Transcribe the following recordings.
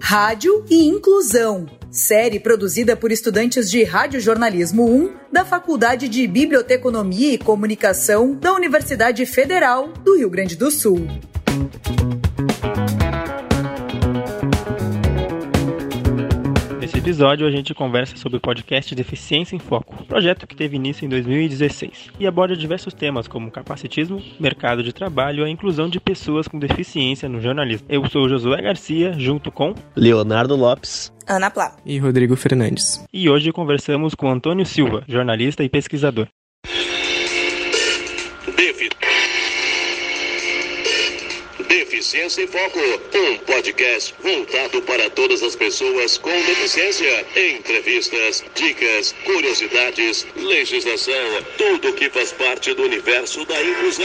Rádio e Inclusão, série produzida por estudantes de Radiojornalismo 1 da Faculdade de Biblioteconomia e Comunicação da Universidade Federal do Rio Grande do Sul. episódio a gente conversa sobre o podcast Deficiência em Foco, projeto que teve início em 2016 e aborda diversos temas como capacitismo, mercado de trabalho e a inclusão de pessoas com deficiência no jornalismo. Eu sou Josué Garcia, junto com Leonardo Lopes, Ana Plá e Rodrigo Fernandes. E hoje conversamos com Antônio Silva, jornalista e pesquisador. Deficiência em Foco, um podcast voltado para todas as pessoas com deficiência. Entrevistas, dicas, curiosidades, legislação, tudo que faz parte do universo da inclusão.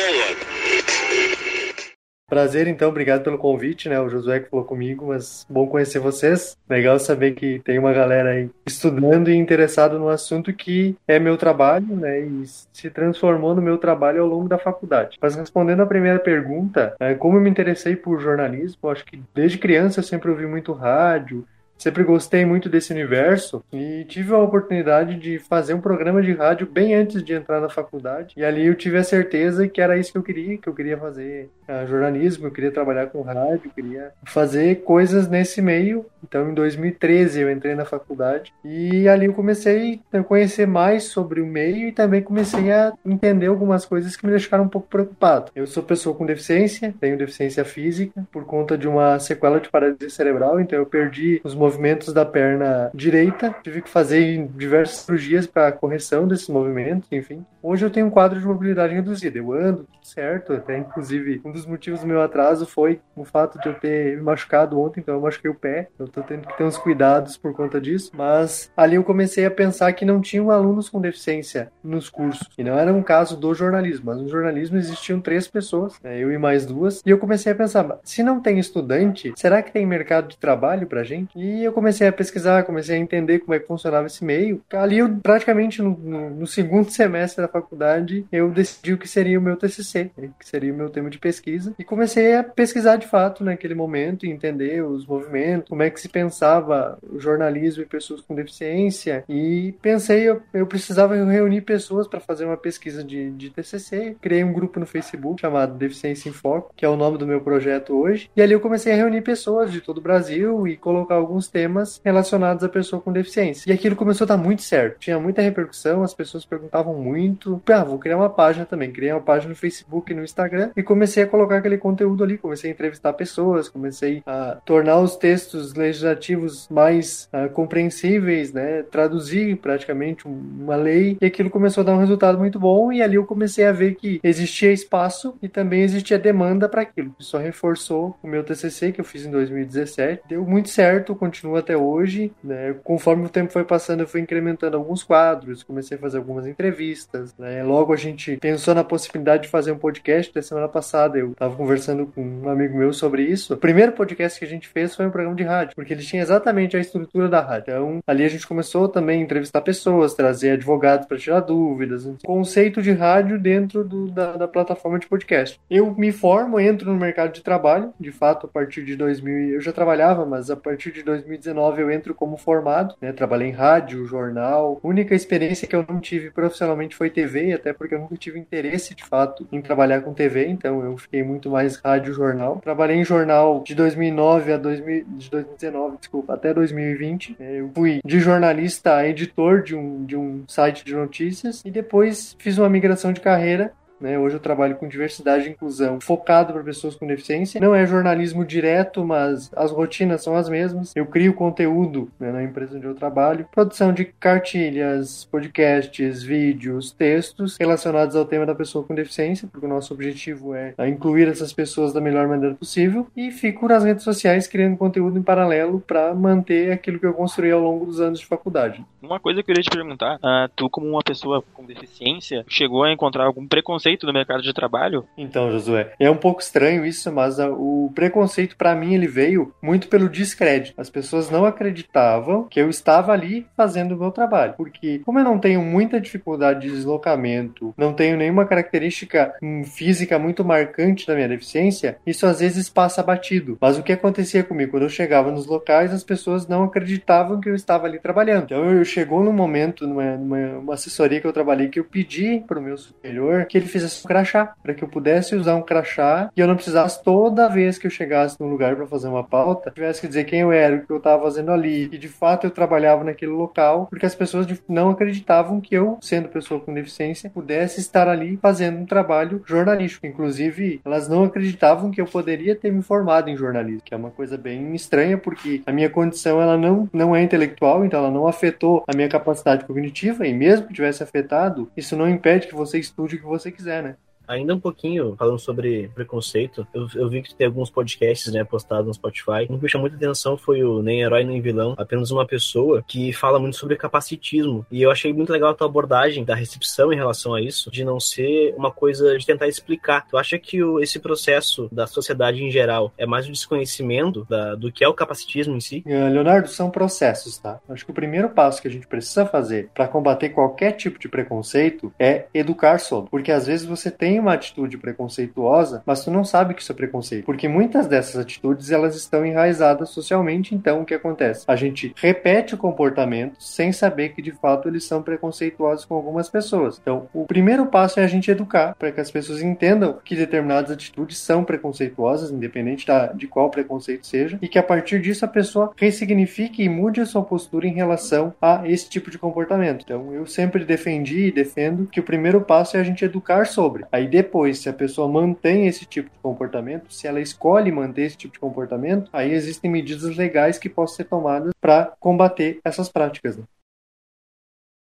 Prazer, então, obrigado pelo convite, né? O Josué que falou comigo, mas bom conhecer vocês. Legal saber que tem uma galera aí estudando e interessado no assunto que é meu trabalho, né? E se transformou no meu trabalho ao longo da faculdade. Mas respondendo a primeira pergunta, é, como eu me interessei por jornalismo, acho que desde criança eu sempre ouvi muito rádio, Sempre gostei muito desse universo e tive a oportunidade de fazer um programa de rádio bem antes de entrar na faculdade. E ali eu tive a certeza que era isso que eu queria, que eu queria fazer uh, jornalismo, eu queria trabalhar com rádio, eu queria fazer coisas nesse meio. Então, em 2013 eu entrei na faculdade e ali eu comecei a conhecer mais sobre o meio e também comecei a entender algumas coisas que me deixaram um pouco preocupado. Eu sou pessoa com deficiência, tenho deficiência física por conta de uma sequela de paralisia cerebral, então eu perdi os movimentos da perna direita. Tive que fazer diversas cirurgias para correção desses movimentos, enfim. Hoje eu tenho um quadro de mobilidade reduzida. Eu ando, tudo certo. Até, inclusive, um dos motivos do meu atraso foi o fato de eu ter me machucado ontem, então eu machuquei o pé. Eu tô tendo que ter uns cuidados por conta disso. Mas ali eu comecei a pensar que não tinham alunos com deficiência nos cursos. E não era um caso do jornalismo, mas no jornalismo existiam três pessoas, né, eu e mais duas. E eu comecei a pensar, se não tem estudante, será que tem mercado de trabalho pra gente? E e eu comecei a pesquisar, comecei a entender como é que funcionava esse meio. Ali, eu, praticamente no, no, no segundo semestre da faculdade, eu decidi o que seria o meu TCC, né, que seria o meu tema de pesquisa, e comecei a pesquisar de fato naquele momento, e entender os movimentos, como é que se pensava o jornalismo e pessoas com deficiência, e pensei, eu, eu precisava reunir pessoas para fazer uma pesquisa de, de TCC, criei um grupo no Facebook chamado Deficiência em Foco, que é o nome do meu projeto hoje, e ali eu comecei a reunir pessoas de todo o Brasil e colocar alguns temas relacionados à pessoa com deficiência. E aquilo começou a dar muito certo. Tinha muita repercussão, as pessoas perguntavam muito. Ah, vou criar uma página também. Criei uma página no Facebook e no Instagram e comecei a colocar aquele conteúdo ali. Comecei a entrevistar pessoas, comecei a tornar os textos legislativos mais uh, compreensíveis, né? Traduzir praticamente uma lei e aquilo começou a dar um resultado muito bom. E ali eu comecei a ver que existia espaço e também existia demanda para aquilo. Isso reforçou o meu TCC que eu fiz em 2017. Deu muito certo, continua até hoje. Né? Conforme o tempo foi passando, eu fui incrementando alguns quadros, comecei a fazer algumas entrevistas. Né? Logo a gente pensou na possibilidade de fazer um podcast. Da semana passada eu estava conversando com um amigo meu sobre isso. O primeiro podcast que a gente fez foi um programa de rádio, porque ele tinha exatamente a estrutura da rádio. Então ali a gente começou também a entrevistar pessoas, trazer advogados para tirar dúvidas. Conceito de rádio dentro do, da, da plataforma de podcast. Eu me formo, entro no mercado de trabalho, de fato, a partir de 2000. Eu já trabalhava, mas a partir de 2000 2019 eu entro como formado, né? Trabalhei em rádio, jornal. A única experiência que eu não tive profissionalmente foi TV, até porque eu nunca tive interesse de fato em trabalhar com TV, então eu fiquei muito mais rádio, jornal. Trabalhei em jornal de 2009 a 2000, de 2019, desculpa, até 2020. Né? Eu fui de jornalista a editor de um, de um site de notícias e depois fiz uma migração de carreira né? Hoje eu trabalho com diversidade e inclusão focado para pessoas com deficiência. Não é jornalismo direto, mas as rotinas são as mesmas. Eu crio conteúdo né, na empresa onde eu trabalho, produção de cartilhas, podcasts, vídeos, textos relacionados ao tema da pessoa com deficiência, porque o nosso objetivo é incluir essas pessoas da melhor maneira possível. E fico nas redes sociais criando conteúdo em paralelo para manter aquilo que eu construí ao longo dos anos de faculdade. Uma coisa que eu queria te perguntar, uh, tu como uma pessoa com deficiência, chegou a encontrar algum preconceito no mercado de trabalho? Então, Josué, é um pouco estranho isso, mas o preconceito para mim ele veio muito pelo descrédito. As pessoas não acreditavam que eu estava ali fazendo o meu trabalho, porque como eu não tenho muita dificuldade de deslocamento, não tenho nenhuma característica hum, física muito marcante da minha deficiência, isso às vezes passa batido. Mas o que acontecia comigo quando eu chegava nos locais, as pessoas não acreditavam que eu estava ali trabalhando. Então eu chegou num momento, numa, numa assessoria que eu trabalhei, que eu pedi para o meu superior que ele fizesse um crachá, para que eu pudesse usar um crachá e eu não precisasse toda vez que eu chegasse num lugar para fazer uma pauta, tivesse que dizer quem eu era, o que eu estava fazendo ali, e de fato eu trabalhava naquele local, porque as pessoas não acreditavam que eu, sendo pessoa com deficiência, pudesse estar ali fazendo um trabalho jornalístico. Inclusive, elas não acreditavam que eu poderia ter me formado em jornalismo, que é uma coisa bem estranha, porque a minha condição ela não, não é intelectual, então ela não afetou a minha capacidade cognitiva, e mesmo que tivesse afetado, isso não impede que você estude o que você quiser, né? Ainda um pouquinho falando sobre preconceito, eu, eu, vi que tem alguns podcasts, né, postados no Spotify. Um que me chamou muita atenção foi o Nem Herói Nem Vilão, apenas uma pessoa que fala muito sobre capacitismo. E eu achei muito legal a tua abordagem da recepção em relação a isso, de não ser uma coisa de tentar explicar. Tu acha que o, esse processo da sociedade em geral é mais um desconhecimento da, do que é o capacitismo em si? É, Leonardo, são processos, tá? Acho que o primeiro passo que a gente precisa fazer para combater qualquer tipo de preconceito é educar sobre. Porque às vezes você tem uma atitude preconceituosa, mas tu não sabe que isso é preconceito, porque muitas dessas atitudes elas estão enraizadas socialmente, então o que acontece? A gente repete o comportamento sem saber que de fato eles são preconceituosos com algumas pessoas. Então, o primeiro passo é a gente educar para que as pessoas entendam que determinadas atitudes são preconceituosas, independente da, de qual preconceito seja, e que a partir disso a pessoa ressignifique e mude a sua postura em relação a esse tipo de comportamento. Então, eu sempre defendi e defendo que o primeiro passo é a gente educar sobre. Aí depois, se a pessoa mantém esse tipo de comportamento, se ela escolhe manter esse tipo de comportamento, aí existem medidas legais que possam ser tomadas para combater essas práticas. Né?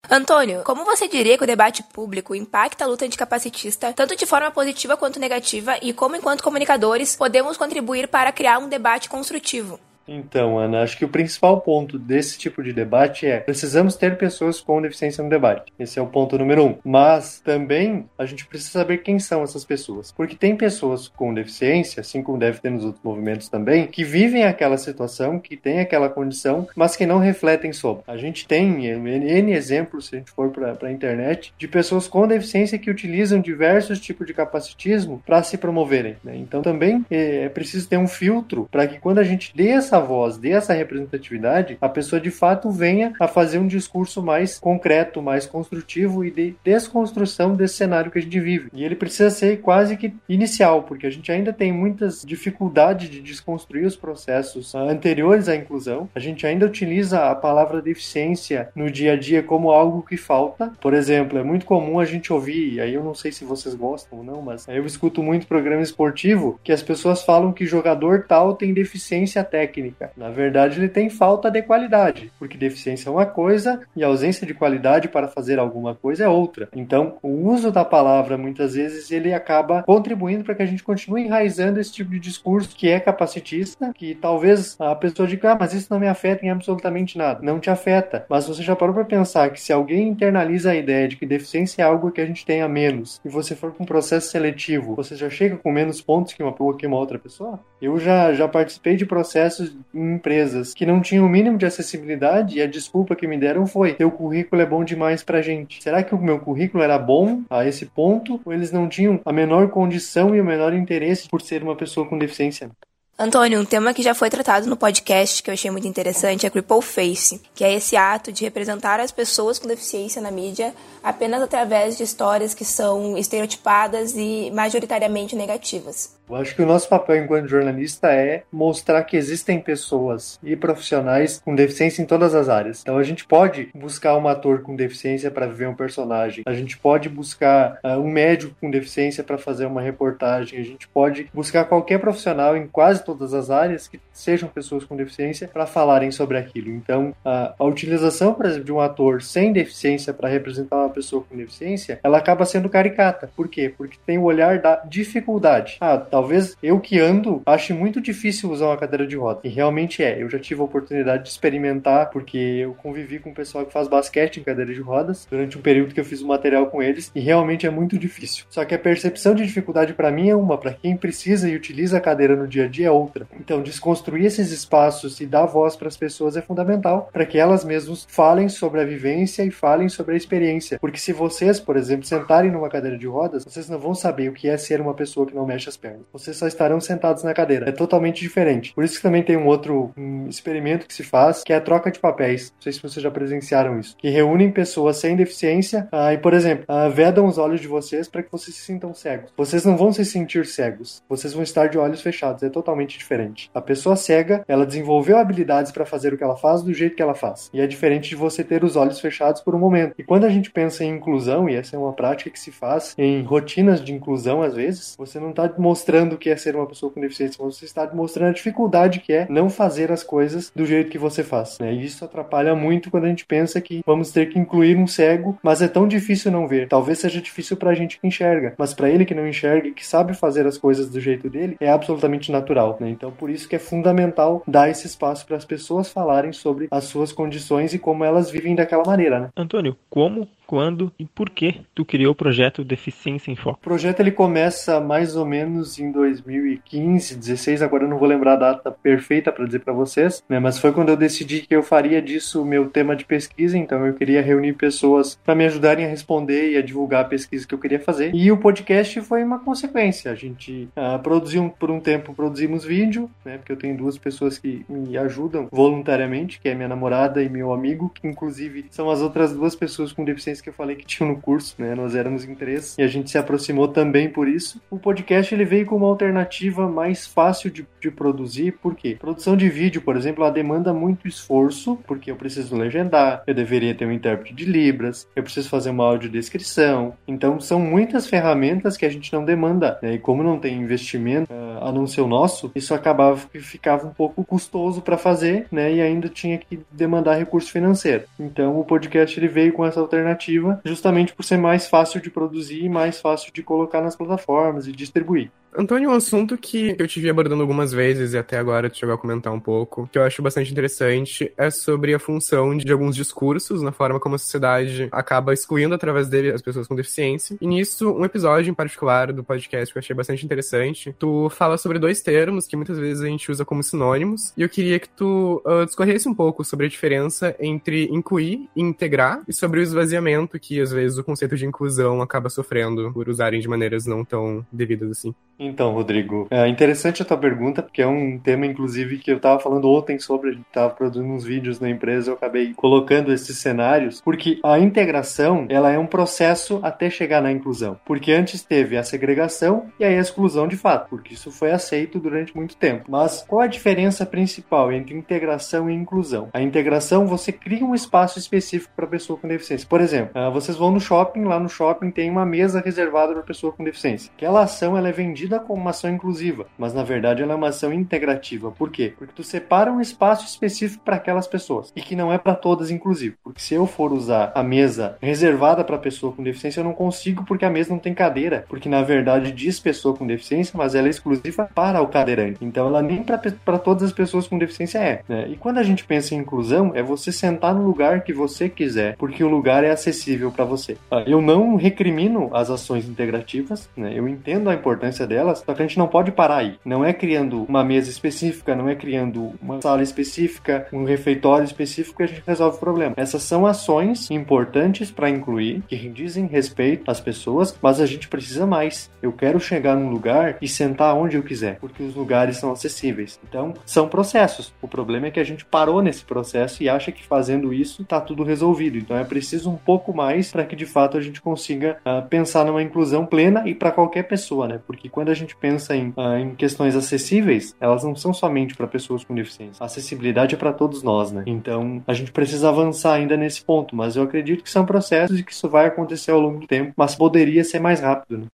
Antônio, como você diria que o debate público impacta a luta anticapacitista, tanto de forma positiva quanto negativa, e como, enquanto comunicadores, podemos contribuir para criar um debate construtivo? Então, Ana, acho que o principal ponto desse tipo de debate é precisamos ter pessoas com deficiência no debate. Esse é o ponto número um. Mas também a gente precisa saber quem são essas pessoas. Porque tem pessoas com deficiência, assim como deve ter nos outros movimentos também, que vivem aquela situação, que têm aquela condição, mas que não refletem sobre. A gente tem N exemplos, se a gente for para a internet, de pessoas com deficiência que utilizam diversos tipos de capacitismo para se promoverem. Né? Então também é, é preciso ter um filtro para que quando a gente dê essa essa voz, dê essa representatividade, a pessoa de fato venha a fazer um discurso mais concreto, mais construtivo e de desconstrução desse cenário que a gente vive. E ele precisa ser quase que inicial, porque a gente ainda tem muitas dificuldades de desconstruir os processos anteriores à inclusão. A gente ainda utiliza a palavra deficiência no dia a dia como algo que falta. Por exemplo, é muito comum a gente ouvir, aí eu não sei se vocês gostam ou não, mas eu escuto muito programa esportivo que as pessoas falam que jogador tal tem deficiência técnica técnica. Na verdade, ele tem falta de qualidade, porque deficiência é uma coisa e ausência de qualidade para fazer alguma coisa é outra. Então, o uso da palavra muitas vezes ele acaba contribuindo para que a gente continue enraizando esse tipo de discurso que é capacitista, que talvez a pessoa diga, ah, mas isso não me afeta em absolutamente nada. Não te afeta, mas você já parou para pensar que se alguém internaliza a ideia de que deficiência é algo que a gente tem a menos e você for com um processo seletivo, você já chega com menos pontos que uma, que uma outra pessoa? Eu já, já participei de processos empresas que não tinham o mínimo de acessibilidade e a desculpa que me deram foi: teu currículo é bom demais pra gente. Será que o meu currículo era bom a esse ponto ou eles não tinham a menor condição e o menor interesse por ser uma pessoa com deficiência? Antônio, um tema que já foi tratado no podcast que eu achei muito interessante é Cripple Face, que é esse ato de representar as pessoas com deficiência na mídia apenas através de histórias que são estereotipadas e majoritariamente negativas. Eu acho que o nosso papel enquanto jornalista é mostrar que existem pessoas e profissionais com deficiência em todas as áreas. Então a gente pode buscar um ator com deficiência para viver um personagem, a gente pode buscar uh, um médico com deficiência para fazer uma reportagem, a gente pode buscar qualquer profissional em quase todas as áreas que sejam pessoas com deficiência para falarem sobre aquilo. Então a utilização, por exemplo, de um ator sem deficiência para representar uma pessoa com deficiência, ela acaba sendo caricata. Por quê? Porque tem o olhar da dificuldade. Ah, Talvez eu que ando ache muito difícil usar uma cadeira de roda. E realmente é. Eu já tive a oportunidade de experimentar, porque eu convivi com o pessoal que faz basquete em cadeira de rodas durante um período que eu fiz o material com eles e realmente é muito difícil. Só que a percepção de dificuldade para mim é uma, para quem precisa e utiliza a cadeira no dia a dia é outra. Então, desconstruir esses espaços e dar voz para as pessoas é fundamental para que elas mesmas falem sobre a vivência e falem sobre a experiência. Porque se vocês, por exemplo, sentarem numa cadeira de rodas, vocês não vão saber o que é ser uma pessoa que não mexe as pernas. Vocês só estarão sentados na cadeira. É totalmente diferente. Por isso que também tem um outro um experimento que se faz, que é a troca de papéis. Não sei se vocês já presenciaram isso. Que reúnem pessoas sem deficiência ah, e, por exemplo, ah, vedam os olhos de vocês para que vocês se sintam cegos. Vocês não vão se sentir cegos. Vocês vão estar de olhos fechados. É totalmente diferente. A pessoa cega, ela desenvolveu habilidades para fazer o que ela faz do jeito que ela faz. E é diferente de você ter os olhos fechados por um momento. E quando a gente pensa em inclusão, e essa é uma prática que se faz em rotinas de inclusão às vezes, você não está mostrando o que é ser uma pessoa com deficiência, você está mostrando a dificuldade que é não fazer as coisas do jeito que você faz. Né? E isso atrapalha muito quando a gente pensa que vamos ter que incluir um cego, mas é tão difícil não ver. Talvez seja difícil para a gente que enxerga, mas para ele que não enxerga e que sabe fazer as coisas do jeito dele, é absolutamente natural. Né? Então, por isso que é fundamental dar esse espaço para as pessoas falarem sobre as suas condições e como elas vivem daquela maneira. Né? Antônio, como quando e por que tu criou o projeto Deficiência em Foco? O projeto ele começa mais ou menos em 2015, 16, agora eu não vou lembrar a data perfeita para dizer para vocês, né? mas foi quando eu decidi que eu faria disso o meu tema de pesquisa, então eu queria reunir pessoas para me ajudarem a responder e a divulgar a pesquisa que eu queria fazer. E o podcast foi uma consequência. A gente uh, produziu por um tempo, produzimos vídeo, né? porque eu tenho duas pessoas que me ajudam voluntariamente, que é minha namorada e meu amigo, que inclusive são as outras duas pessoas com deficiência que eu falei que tinham no curso, né? Nós éramos em três e a gente se aproximou também por isso. O podcast ele veio com uma alternativa mais fácil de, de produzir, por quê? Produção de vídeo, por exemplo, ela demanda muito esforço, porque eu preciso legendar, eu deveria ter um intérprete de Libras, eu preciso fazer uma audiodescrição. Então são muitas ferramentas que a gente não demanda. Né? E como não tem investimento uh, a não ser o nosso, isso acabava que ficava um pouco custoso para fazer, né? E ainda tinha que demandar recurso financeiro. Então o podcast ele veio com essa alternativa justamente por ser mais fácil de produzir e mais fácil de colocar nas plataformas e distribuir. Antônio, um assunto que eu te vi abordando algumas vezes e até agora tu chegou a comentar um pouco, que eu acho bastante interessante, é sobre a função de alguns discursos na forma como a sociedade acaba excluindo através dele as pessoas com deficiência. E nisso, um episódio em particular do podcast que eu achei bastante interessante, tu fala sobre dois termos que muitas vezes a gente usa como sinônimos, e eu queria que tu uh, discorresse um pouco sobre a diferença entre incluir e integrar, e sobre o esvaziamento que às vezes o conceito de inclusão acaba sofrendo por usarem de maneiras não tão devidas assim. Então, Rodrigo, é interessante a tua pergunta, porque é um tema, inclusive, que eu estava falando ontem sobre, a gente estava produzindo uns vídeos na empresa, eu acabei colocando esses cenários, porque a integração, ela é um processo até chegar na inclusão. Porque antes teve a segregação e aí a exclusão de fato, porque isso foi aceito durante muito tempo. Mas qual a diferença principal entre integração e inclusão? A integração, você cria um espaço específico para pessoa com deficiência. Por exemplo, ah, vocês vão no shopping, lá no shopping tem uma mesa reservada para pessoa com deficiência. Aquela ação, ela é vendida entendida como uma ação inclusiva, mas na verdade ela é uma ação integrativa. Por quê? Porque tu separa um espaço específico para aquelas pessoas e que não é para todas inclusive. Porque se eu for usar a mesa reservada para pessoa com deficiência, eu não consigo porque a mesa não tem cadeira, porque na verdade diz pessoa com deficiência, mas ela é exclusiva para o cadeirante. Então ela nem para todas as pessoas com deficiência é. Né? E quando a gente pensa em inclusão, é você sentar no lugar que você quiser, porque o lugar é acessível para você. Ah, eu não recrimino as ações integrativas, né? eu entendo a importância delas delas, só que a gente não pode parar aí. Não é criando uma mesa específica, não é criando uma sala específica, um refeitório específico que a gente resolve o problema. Essas são ações importantes para incluir, que dizem respeito às pessoas, mas a gente precisa mais. Eu quero chegar num lugar e sentar onde eu quiser, porque os lugares são acessíveis. Então, são processos. O problema é que a gente parou nesse processo e acha que fazendo isso está tudo resolvido. Então, é preciso um pouco mais para que de fato a gente consiga uh, pensar numa inclusão plena e para qualquer pessoa, né? Porque quando quando a gente pensa em, uh, em questões acessíveis, elas não são somente para pessoas com deficiência. A acessibilidade é para todos nós, né? Então, a gente precisa avançar ainda nesse ponto, mas eu acredito que são processos e que isso vai acontecer ao longo do tempo, mas poderia ser mais rápido, né?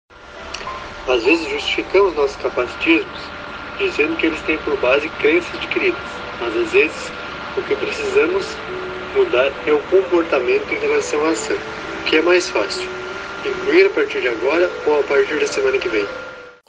Às vezes justificamos nossos capacitismos dizendo que eles têm por base crenças adquiridas, mas às vezes o que precisamos mudar é o comportamento em relação à ação. O que é mais fácil? Incluir a partir de agora ou a partir da semana que vem?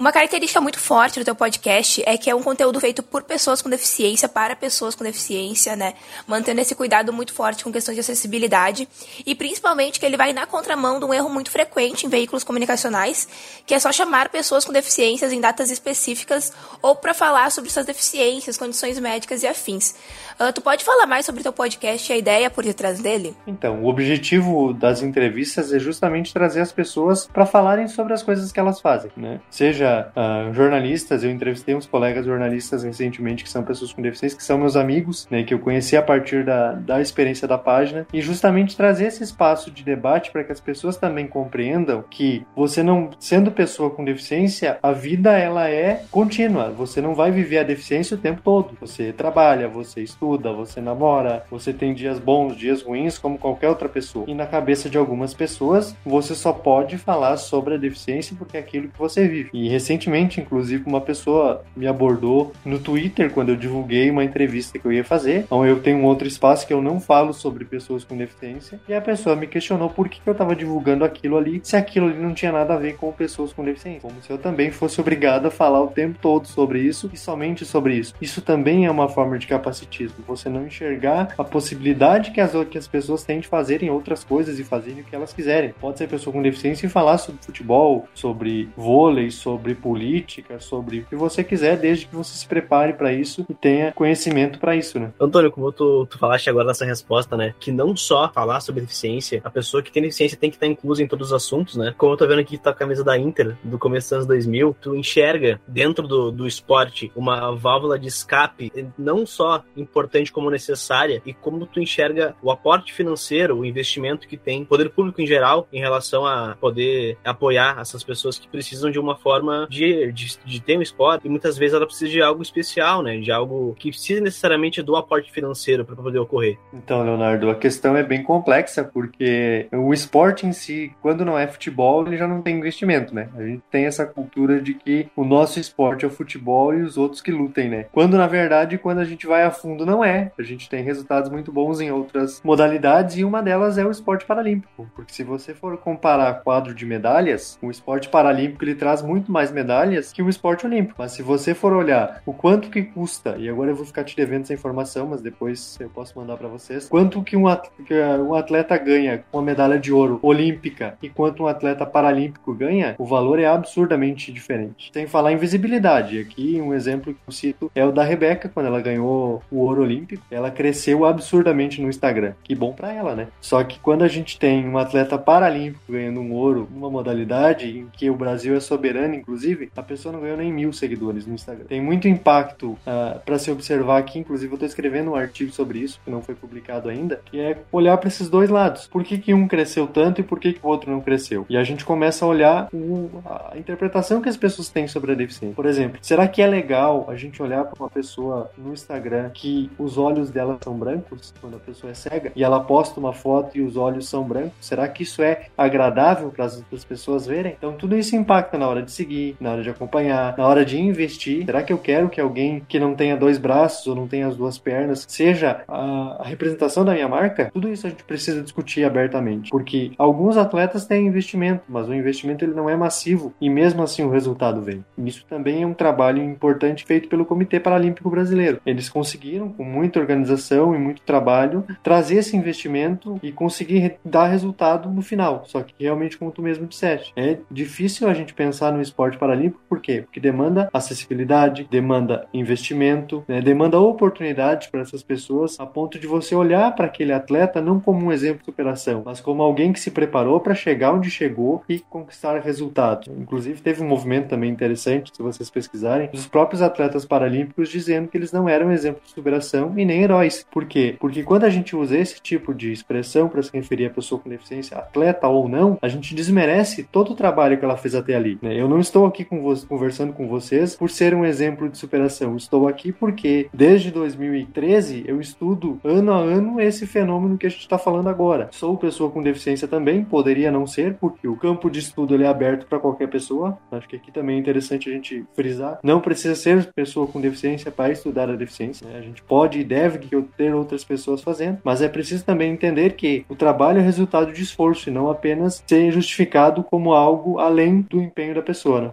Uma característica muito forte do teu podcast é que é um conteúdo feito por pessoas com deficiência, para pessoas com deficiência, né? Mantendo esse cuidado muito forte com questões de acessibilidade e principalmente que ele vai na contramão de um erro muito frequente em veículos comunicacionais, que é só chamar pessoas com deficiências em datas específicas ou para falar sobre suas deficiências, condições médicas e afins. Uh, tu pode falar mais sobre teu podcast e a ideia por detrás dele? Então, o objetivo das entrevistas é justamente trazer as pessoas para falarem sobre as coisas que elas fazem, né? Seja uh, jornalistas, eu entrevistei uns colegas jornalistas recentemente que são pessoas com deficiência, que são meus amigos, né, que eu conheci a partir da, da experiência da página, e justamente trazer esse espaço de debate para que as pessoas também compreendam que você não, sendo pessoa com deficiência, a vida ela é contínua, você não vai viver a deficiência o tempo todo. Você trabalha, você estuda, você namora, você tem dias bons, dias ruins, como qualquer outra pessoa. E na cabeça de algumas pessoas, você só pode falar sobre a deficiência porque é aquilo que você vive. E recentemente, inclusive, uma pessoa me abordou no Twitter quando eu divulguei uma entrevista que eu ia fazer. Então eu tenho um outro espaço que eu não falo sobre pessoas com deficiência. E a pessoa me questionou por que eu estava divulgando aquilo ali, se aquilo ali não tinha nada a ver com pessoas com deficiência. Como se eu também fosse obrigado a falar o tempo todo sobre isso e somente sobre isso. Isso também é uma forma de capacitismo. Você não enxergar a possibilidade que as, que as pessoas têm de fazerem outras coisas e fazerem o que elas quiserem. Pode ser pessoa com deficiência e falar sobre futebol, sobre vôlei, sobre sobre política, sobre o que você quiser, desde que você se prepare para isso e tenha conhecimento para isso, né? Antônio, como tu, tu falaste agora nessa resposta, né? Que não só falar sobre deficiência, a pessoa que tem deficiência tem que estar inclusa em todos os assuntos, né? Como eu tô vendo aqui tá a camisa da Inter, do começo dos anos 2000, tu enxerga dentro do, do esporte uma válvula de escape não só importante como necessária, e como tu enxerga o aporte financeiro, o investimento que tem, poder público em geral, em relação a poder apoiar essas pessoas que precisam de uma forma forma de, de, de, ter um esporte e muitas vezes ela precisa de algo especial, né? De algo que precisa necessariamente do aporte financeiro para poder ocorrer. Então, Leonardo, a questão é bem complexa porque o esporte em si, quando não é futebol, ele já não tem investimento, né? A gente tem essa cultura de que o nosso esporte é o futebol e os outros que lutem, né? Quando na verdade, quando a gente vai a fundo, não é. A gente tem resultados muito bons em outras modalidades e uma delas é o esporte paralímpico, porque se você for comparar quadro de medalhas, o esporte paralímpico ele traz muito mais mais medalhas que o esporte olímpico. Mas se você for olhar o quanto que custa, e agora eu vou ficar te devendo essa informação, mas depois eu posso mandar para vocês, quanto que um atleta, ganha com a medalha de ouro olímpica e quanto um atleta paralímpico ganha, o valor é absurdamente diferente. Sem falar em visibilidade, aqui um exemplo que eu cito é o da Rebeca, quando ela ganhou o ouro olímpico, ela cresceu absurdamente no Instagram. Que bom para ela, né? Só que quando a gente tem um atleta paralímpico ganhando um ouro, uma modalidade em que o Brasil é soberano, inclusive inclusive, a pessoa não ganhou nem mil seguidores no Instagram. Tem muito impacto uh, ah, para se observar aqui, inclusive eu tô escrevendo um artigo sobre isso, que não foi publicado ainda, que é olhar para esses dois lados. Por que, que um cresceu tanto e por que, que o outro não cresceu? E a gente começa a olhar o, a interpretação que as pessoas têm sobre a deficiência. Por exemplo, será que é legal a gente olhar para uma pessoa no Instagram que os olhos dela são brancos, quando a pessoa é cega, e ela posta uma foto e os olhos são brancos? Será que isso é agradável para as pessoas verem? Então tudo isso impacta na hora de seguir na hora de acompanhar, na hora de investir. Será que eu quero que alguém que não tenha dois braços ou não tenha as duas pernas seja a, a representação da minha marca? Tudo isso a gente precisa discutir abertamente, porque alguns atletas têm investimento, mas o investimento ele não é massivo e mesmo assim o resultado vem. Isso também é um trabalho importante feito pelo Comitê Paralímpico Brasileiro. Eles conseguiram, com muita organização e muito trabalho, trazer esse investimento e conseguir dar resultado no final. Só que realmente, como tu mesmo disseste, é difícil a gente pensar no esporte esporte paralímpico, por quê? Porque demanda acessibilidade, demanda investimento, né? demanda oportunidade para essas pessoas, a ponto de você olhar para aquele atleta não como um exemplo de superação, mas como alguém que se preparou para chegar onde chegou e conquistar resultados. Inclusive, teve um movimento também interessante, se vocês pesquisarem, dos próprios atletas paralímpicos dizendo que eles não eram exemplo de superação e nem heróis. Por quê? Porque quando a gente usa esse tipo de expressão para se referir a pessoa com deficiência, atleta ou não, a gente desmerece todo o trabalho que ela fez até ali. Né? Eu não estou estou aqui com conversando com vocês por ser um exemplo de superação. Estou aqui porque desde 2013 eu estudo ano a ano esse fenômeno que a gente está falando agora. Sou pessoa com deficiência também, poderia não ser, porque o campo de estudo ele é aberto para qualquer pessoa. Acho que aqui também é interessante a gente frisar. Não precisa ser pessoa com deficiência para estudar a deficiência. Né? A gente pode e deve ter outras pessoas fazendo, mas é preciso também entender que o trabalho é resultado de esforço e não apenas ser justificado como algo além do empenho da pessoa. Né?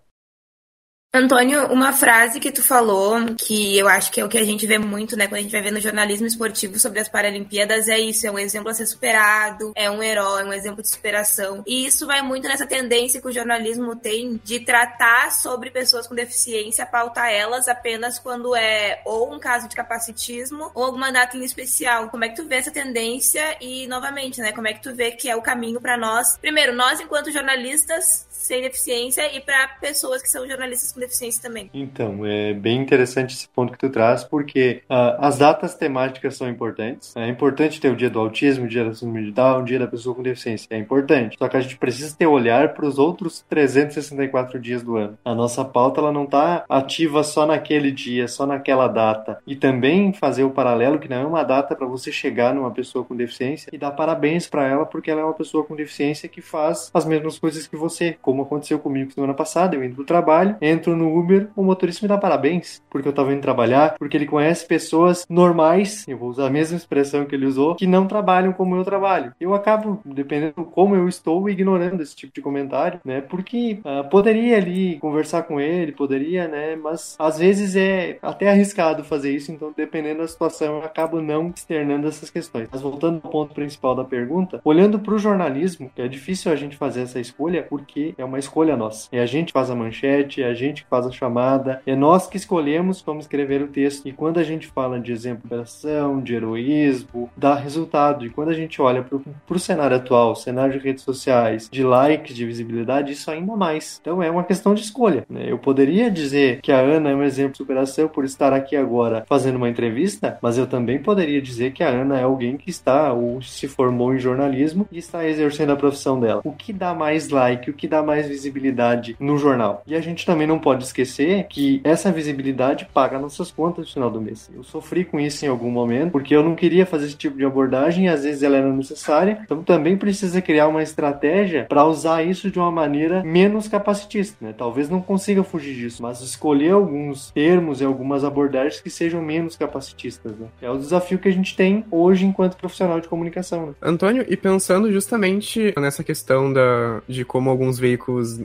Antônio, uma frase que tu falou, que eu acho que é o que a gente vê muito, né, quando a gente vai ver no jornalismo esportivo sobre as Paralimpíadas, é isso, é um exemplo a ser superado, é um herói, um exemplo de superação. E isso vai muito nessa tendência que o jornalismo tem de tratar sobre pessoas com deficiência, pautar elas apenas quando é ou um caso de capacitismo ou alguma data em especial. Como é que tu vê essa tendência e, novamente, né, como é que tu vê que é o caminho para nós, primeiro, nós enquanto jornalistas sem deficiência e para pessoas que são jornalistas com deficiência também. Então, é bem interessante esse ponto que tu traz, porque uh, as datas temáticas são importantes. É importante ter o dia do autismo, o dia da síndrome o dia da pessoa com deficiência. É importante. Só que a gente precisa ter olhar para os outros 364 dias do ano. A nossa pauta ela não está ativa só naquele dia, só naquela data. E também fazer o paralelo que não é uma data para você chegar numa pessoa com deficiência e dar parabéns para ela porque ela é uma pessoa com deficiência que faz as mesmas coisas que você, como aconteceu comigo semana passada. Eu indo pro trabalho, entro no Uber, o motorista me dá parabéns, porque eu tava indo trabalhar, porque ele conhece pessoas normais, eu vou usar a mesma expressão que ele usou, que não trabalham como eu trabalho. Eu acabo, dependendo como eu estou, ignorando esse tipo de comentário, né? Porque uh, poderia ali conversar com ele, poderia, né? Mas às vezes é até arriscado fazer isso, então dependendo da situação, eu acabo não externando essas questões. Mas voltando ao ponto principal da pergunta, olhando para o jornalismo, é difícil a gente fazer essa escolha porque é uma escolha nossa. É a gente que faz a manchete, é a gente que faz a chamada, é nós que escolhemos como escrever o texto. E quando a gente fala de exemplificação, de heroísmo, dá resultado. E quando a gente olha para o cenário atual, cenário de redes sociais, de likes, de visibilidade, isso ainda mais. Então é uma questão de escolha. Né? Eu poderia dizer que a Ana é um exemplo de superação por estar aqui agora fazendo uma entrevista, mas eu também poderia dizer que a Ana é alguém que está ou se formou em jornalismo e está exercendo a profissão dela. O que dá mais like, o que dá mais visibilidade no jornal. E a gente também não pode esquecer que essa visibilidade paga nossas contas no final do mês. Eu sofri com isso em algum momento, porque eu não queria fazer esse tipo de abordagem e às vezes ela era necessária. Então também precisa criar uma estratégia para usar isso de uma maneira menos capacitista. Né? Talvez não consiga fugir disso, mas escolher alguns termos e algumas abordagens que sejam menos capacitistas. Né? É o desafio que a gente tem hoje enquanto profissional de comunicação. Né? Antônio, e pensando justamente nessa questão da, de como alguns veículos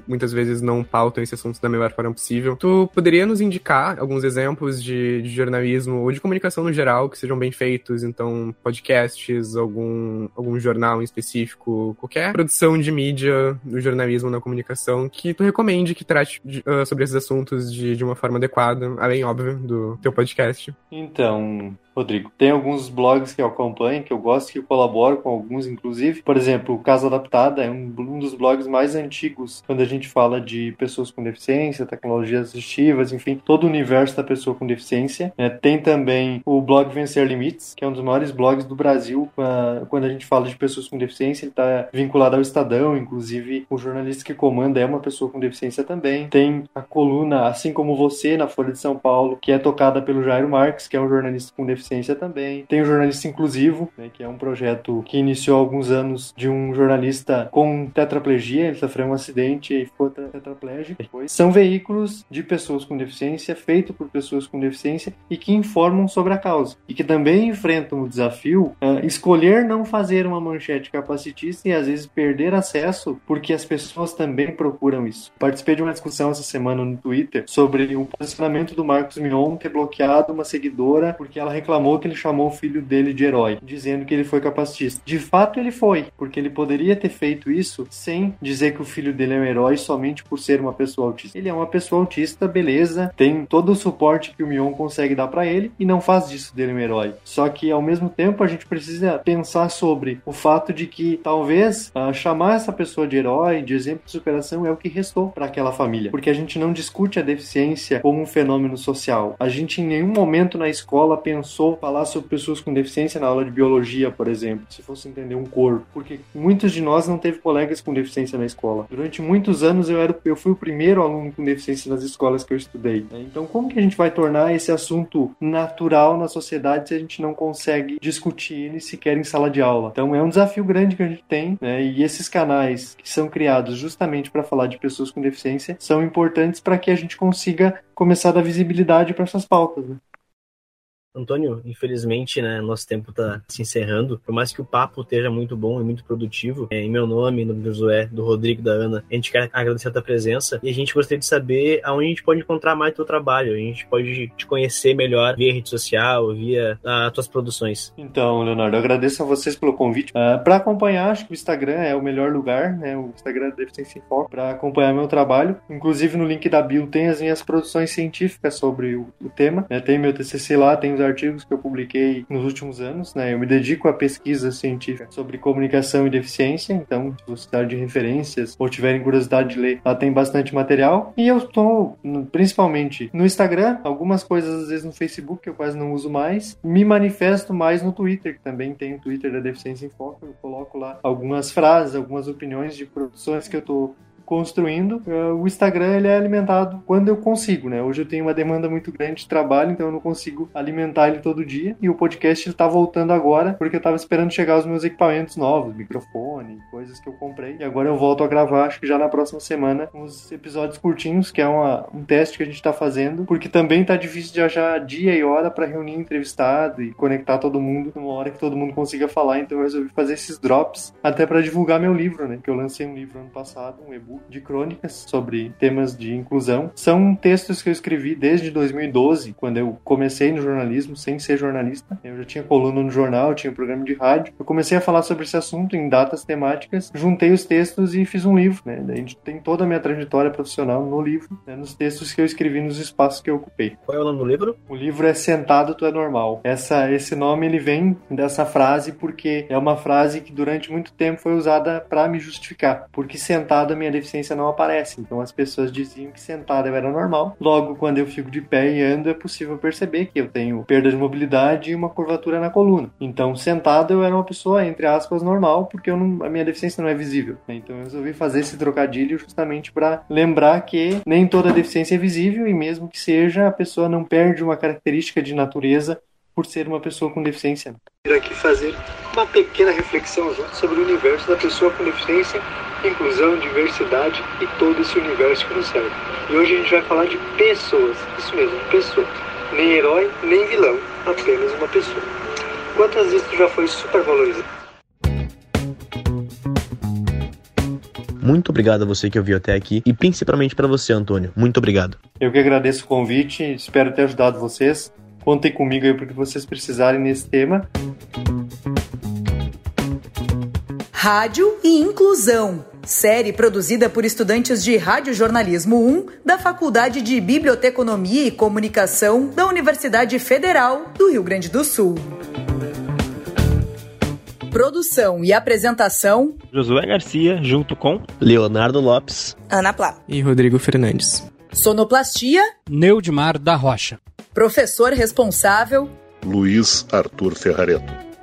muitas vezes não pautam esse assunto da melhor forma possível. Tu poderia nos indicar alguns exemplos de, de jornalismo ou de comunicação no geral que sejam bem feitos? Então, podcasts, algum, algum jornal em específico, qualquer produção de mídia no jornalismo, na comunicação, que tu recomende que trate de, uh, sobre esses assuntos de, de uma forma adequada, além, óbvio, do teu podcast. Então, Rodrigo. Tem alguns blogs que eu acompanho, que eu gosto, que eu colaboro com alguns, inclusive. Por exemplo, o Casa Adaptada é um, um dos blogs mais antigos quando a gente fala de pessoas com deficiência, tecnologias assistivas, enfim, todo o universo da pessoa com deficiência. É, tem também o blog Vencer Limites, que é um dos maiores blogs do Brasil. Uh, quando a gente fala de pessoas com deficiência, ele está vinculado ao Estadão, inclusive o jornalista que comanda é uma pessoa com deficiência também. Tem a coluna Assim Como Você, na Folha de São Paulo, que é tocada pelo Jairo Marques, que é um jornalista com deficiência deficiência também. Tem o Jornalista Inclusivo, né, que é um projeto que iniciou há alguns anos de um jornalista com tetraplegia, ele sofreu um acidente e ficou tetraplégico. Depois. São veículos de pessoas com deficiência, feitos por pessoas com deficiência e que informam sobre a causa. E que também enfrentam o desafio uh, escolher não fazer uma manchete capacitista e às vezes perder acesso porque as pessoas também procuram isso. Participei de uma discussão essa semana no Twitter sobre o posicionamento do Marcos Mion ter bloqueado uma seguidora porque ela reclamou reclamou que ele chamou o filho dele de herói, dizendo que ele foi capacitista. De fato, ele foi, porque ele poderia ter feito isso sem dizer que o filho dele é um herói somente por ser uma pessoa autista. Ele é uma pessoa autista, beleza, tem todo o suporte que o Mion consegue dar para ele e não faz disso dele um herói. Só que ao mesmo tempo a gente precisa pensar sobre o fato de que talvez uh, chamar essa pessoa de herói, de exemplo de superação é o que restou para aquela família, porque a gente não discute a deficiência como um fenômeno social. A gente em nenhum momento na escola pensou falar sobre pessoas com deficiência na aula de biologia, por exemplo, se fosse entender um corpo, porque muitos de nós não teve colegas com deficiência na escola. Durante muitos anos eu era eu fui o primeiro aluno com deficiência nas escolas que eu estudei. Né? Então como que a gente vai tornar esse assunto natural na sociedade se a gente não consegue discutir ele sequer em sala de aula? Então é um desafio grande que a gente tem, né? E esses canais que são criados justamente para falar de pessoas com deficiência são importantes para que a gente consiga começar a dar visibilidade para essas pautas. Né? Antônio, infelizmente, né, nosso tempo está se encerrando. Por mais que o papo esteja muito bom e muito produtivo, é, em meu nome, no do Josué, do Rodrigo, da Ana, a gente quer agradecer a tua presença e a gente gostaria de saber aonde a gente pode encontrar mais teu trabalho, a gente pode te conhecer melhor via rede social, via as tuas produções. Então, Leonardo, eu agradeço a vocês pelo convite. Uh, ah, para acompanhar, acho que o Instagram é o melhor lugar, né? O Instagram da Deficiência em Foco para acompanhar meu trabalho. Inclusive no link da bio tem as minhas produções científicas sobre o, o tema. Né? Tem meu TCC lá, tem os artigos que eu publiquei nos últimos anos. Né? Eu me dedico à pesquisa científica sobre comunicação e deficiência. Então, se você precisar de referências ou tiverem curiosidade de ler, lá tem bastante material. E eu estou principalmente no Instagram, algumas coisas às vezes no Facebook que eu quase não uso mais. Me manifesto mais no Twitter, que também tem o Twitter da Deficiência em Foco. Eu coloco lá algumas frases, algumas opiniões de produções que eu estou construindo. Eh, o Instagram ele é alimentado quando eu consigo, né? Hoje eu tenho uma demanda muito grande de trabalho, então eu não consigo alimentar ele todo dia. E o podcast está voltando agora, porque eu estava esperando chegar os meus equipamentos novos, microfone, coisas que eu comprei. E agora eu volto a gravar, acho que já na próxima semana, uns episódios curtinhos, que é uma, um teste que a gente está fazendo, porque também está difícil de achar dia e hora para reunir entrevistado e conectar todo mundo numa hora que todo mundo consiga falar. Então eu resolvi fazer esses drops até para divulgar meu livro, né? Que eu lancei um livro ano passado, um e-book de crônicas sobre temas de inclusão. São textos que eu escrevi desde 2012, quando eu comecei no jornalismo, sem ser jornalista. Eu já tinha coluna no jornal, tinha um programa de rádio. Eu comecei a falar sobre esse assunto em datas temáticas, juntei os textos e fiz um livro. Né? A gente tem toda a minha trajetória profissional no livro, né? nos textos que eu escrevi nos espaços que eu ocupei. Qual é o nome do livro? O livro é Sentado Tu é Normal. Essa, esse nome ele vem dessa frase porque é uma frase que durante muito tempo foi usada para me justificar, porque sentado a minha deficiência não aparece. Então as pessoas diziam que sentado eu era normal. Logo, quando eu fico de pé e ando, é possível perceber que eu tenho perda de mobilidade e uma curvatura na coluna. Então, sentado eu era uma pessoa, entre aspas, normal, porque não, a minha deficiência não é visível. Então eu resolvi fazer esse trocadilho justamente para lembrar que nem toda deficiência é visível e mesmo que seja, a pessoa não perde uma característica de natureza por ser uma pessoa com deficiência. Ir aqui fazer uma pequena reflexão sobre o universo da pessoa com deficiência, inclusão, diversidade e todo esse universo que nos serve. E hoje a gente vai falar de pessoas, isso mesmo, pessoas. Nem herói, nem vilão, apenas uma pessoa. Quantas vezes tu já foi supervalorizado? Muito obrigado a você que ouviu até aqui e principalmente para você, Antônio. Muito obrigado. Eu que agradeço o convite, espero ter ajudado vocês. Contem comigo aí porque vocês precisarem nesse tema. Rádio e Inclusão. Série produzida por estudantes de Radiojornalismo 1 da Faculdade de Biblioteconomia e Comunicação da Universidade Federal do Rio Grande do Sul. Produção e apresentação: Josué Garcia, junto com Leonardo Lopes, Ana Plá e Rodrigo Fernandes. Sonoplastia: Neudmar da Rocha. Professor responsável: Luiz Arthur Ferrareto.